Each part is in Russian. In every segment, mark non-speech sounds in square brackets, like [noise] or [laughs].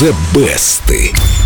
The Best.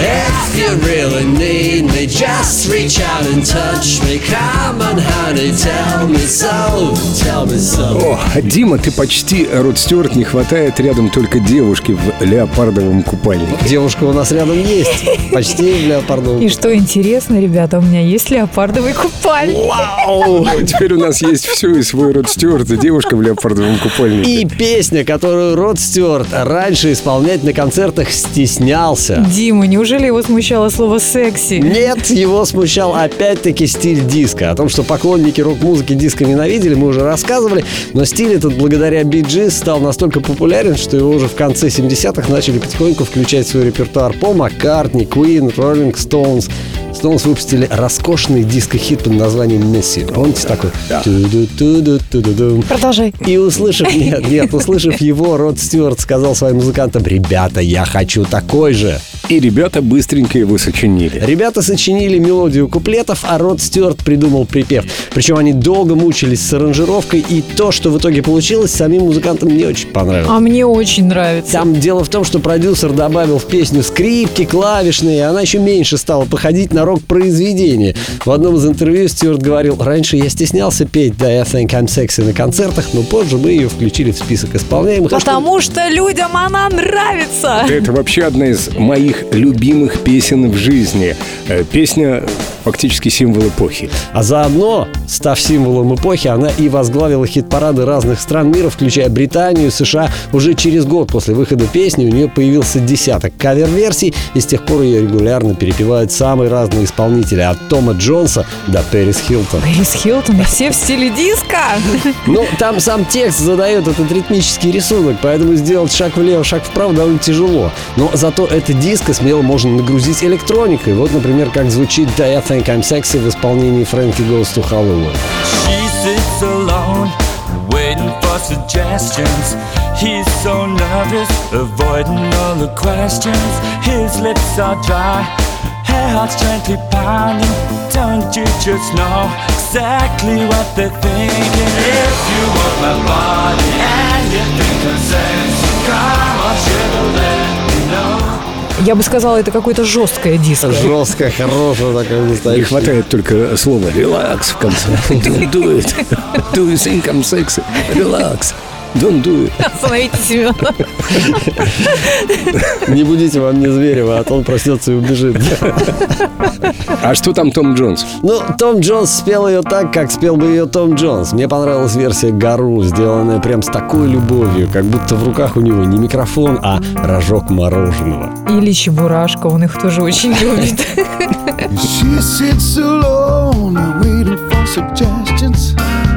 If you really need me, just reach out and touch me. Come on, honey, tell me so, tell me so. О, Дима, ты почти Род Стюарт, не хватает рядом только девушки в леопардовом купальнике. Девушка у нас рядом есть. Почти в леопардовом. И что интересно, ребята, у меня есть леопардовый купальник. Вау! Теперь у нас есть все и свой Род Стюарт, и девушка в леопардовом купальнике. И песня, которую Род Стюарт раньше исполнять на концертах стеснялся. Дима, неужели его смущало слово «секси»? Нет, его смущал опять-таки стиль диска. О том, что поклонники рок-музыки диска ненавидели, мы уже рассказывали. Но стиль этот благодаря Биджи стал настолько популярен, что его уже в конце 70-х начали потихоньку включать в свой репертуар Пол Маккартни, Queen, Rolling Stones. Stones выпустили роскошный диско-хит под названием «Месси». Помните такой? Ту-ду-ту-ду-ту-ду-дум. Продолжай. И услышав, нет, нет, услышав его, Род Стюарт сказал своим музыкантам, ребята, я хочу такой же. И ребята быстренько его сочинили. Ребята сочинили мелодию куплетов, а Род Стюарт придумал припев. Причем они долго мучились с аранжировкой, и то, что в итоге получилось, самим музыкантам не очень понравилось. А мне очень нравится. Там дело в том, что продюсер добавил в песню скрипки, клавишные, и она еще меньше стала походить на рок-произведение. В одном из интервью Стюарт говорил, раньше я стеснялся петь «Да, I think I'm sexy» на концертах, но позже мы ее включили в список исполняемых. А что- Потому что людям она нравится. Это вообще одна из моих любимых песен в жизни. Э, Песня фактически символ эпохи. А заодно, став символом эпохи, она и возглавила хит-парады разных стран мира, включая Британию, США. Уже через год после выхода песни у нее появился десяток кавер-версий, и с тех пор ее регулярно перепевают самые разные исполнители, от Тома Джонса до Пэрис Хилтон. Пэрис Хилтон, и все в стиле диска. Ну, там сам текст задает этот ритмический рисунок, поэтому сделать шаг влево, шаг вправо довольно тяжело. Но зато это диско смело можно нагрузить электроникой. Вот, например, как звучит «Да, I think I'm sexy» в исполнении Фрэнки Goes to Hollywood. She sits alone, waiting for suggestions. He's so nervous, avoiding all the questions. His lips are dry, her heart's gently pounding. Don't you just know exactly what they're thinking? If you want my body and you think I'm sexy, come on, sugar, let me know. Я бы сказала, это какое-то жесткое диско. Жесткая, хорошая такая Не настоящая. хватает только слова «релакс» в конце. Don't do it. Do you Don't do it. Остановите Семена. Не будите вам не Зверева, а то он проснется и убежит. А что там Том Джонс? Ну, Том Джонс спел ее так, как спел бы ее Том Джонс. Мне понравилась версия Гару, сделанная прям с такой любовью, как будто в руках у него не микрофон, а рожок мороженого. Или Чебурашка, он их тоже очень любит. She sits alone, waiting for suggestions.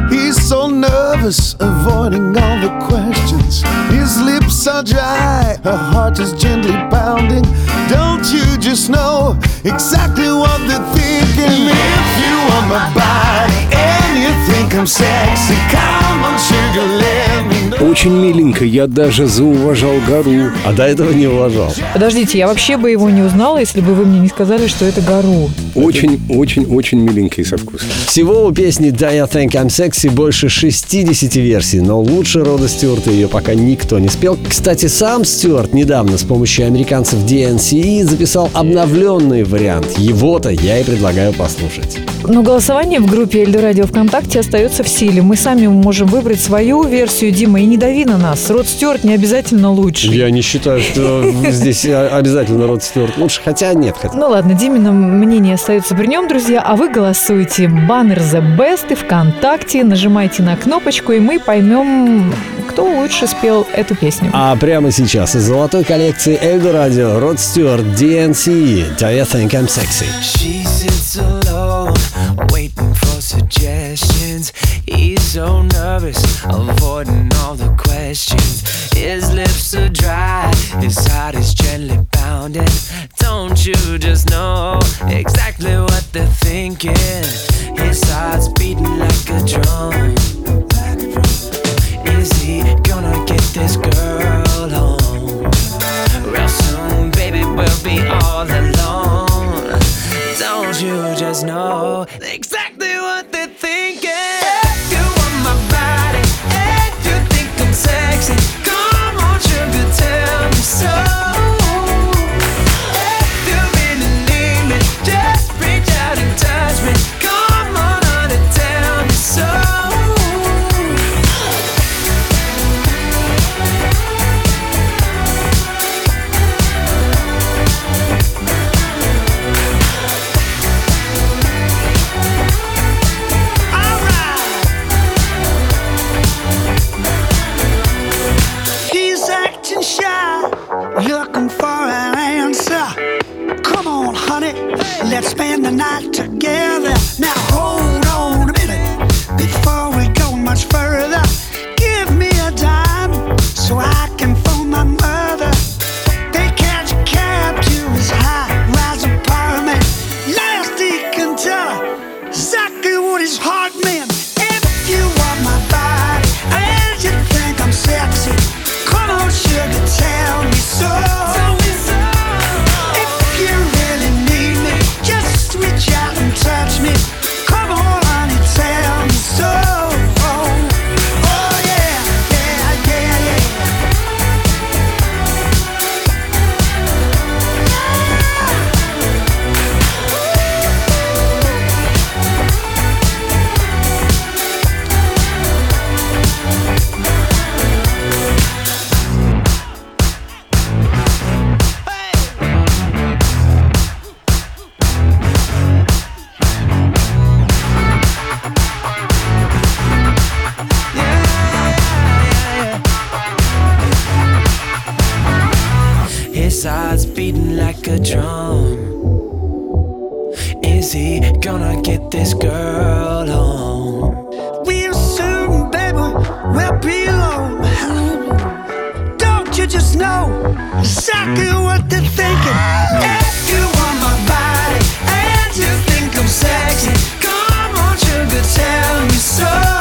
He's so nervous, avoiding all the questions. His lips are dry, her heart is gently pounding. Don't you just know exactly what they're thinking? If you want my body and you think I'm sexy, come on, sugar. Очень миленько, я даже зауважал гору. А до этого не уважал. Подождите, я вообще бы его не узнала, если бы вы мне не сказали, что это Гару. Очень-очень-очень миленький со вкусом. Всего у песни «Да, I think I'm sexy» больше 60 версий, но лучше Рода Стюарта ее пока никто не спел. Кстати, сам Стюарт недавно с помощью американцев DNCE записал обновленный вариант. Его-то я и предлагаю послушать. Но голосование в группе Эльдо Радио ВКонтакте остается в силе. Мы сами можем выбрать свою версию, Дима, и не дави на нас. Род Стюарт не обязательно лучше. Я не считаю, что [laughs] здесь обязательно Род Стюарт лучше, хотя нет. Хотя... Ну ладно, Димина мнение остается при нем, друзья, а вы голосуйте. Баннер The Best и ВКонтакте. Нажимайте на кнопочку, и мы поймем, кто лучше спел эту песню. А прямо сейчас из золотой коллекции Эльдо Радио Род Стюарт DNCE «Do you think I'm sexy?» She sits alone, suggestions. He's so nervous, avoiding all the questions. His lips are dry, his heart is gently pounding. Don't you just know exactly what they're thinking? His heart's beating like a drum. shy, looking for an answer. Come on, honey, let's spend the night together. Now hold on a minute before we go much further. inside's beating like a drum. Is he gonna get this girl home? We'll soon, baby, we'll be alone. Don't you just know exactly what they're thinking? If you want my body and you think I'm sexy, come on, sugar, tell me so.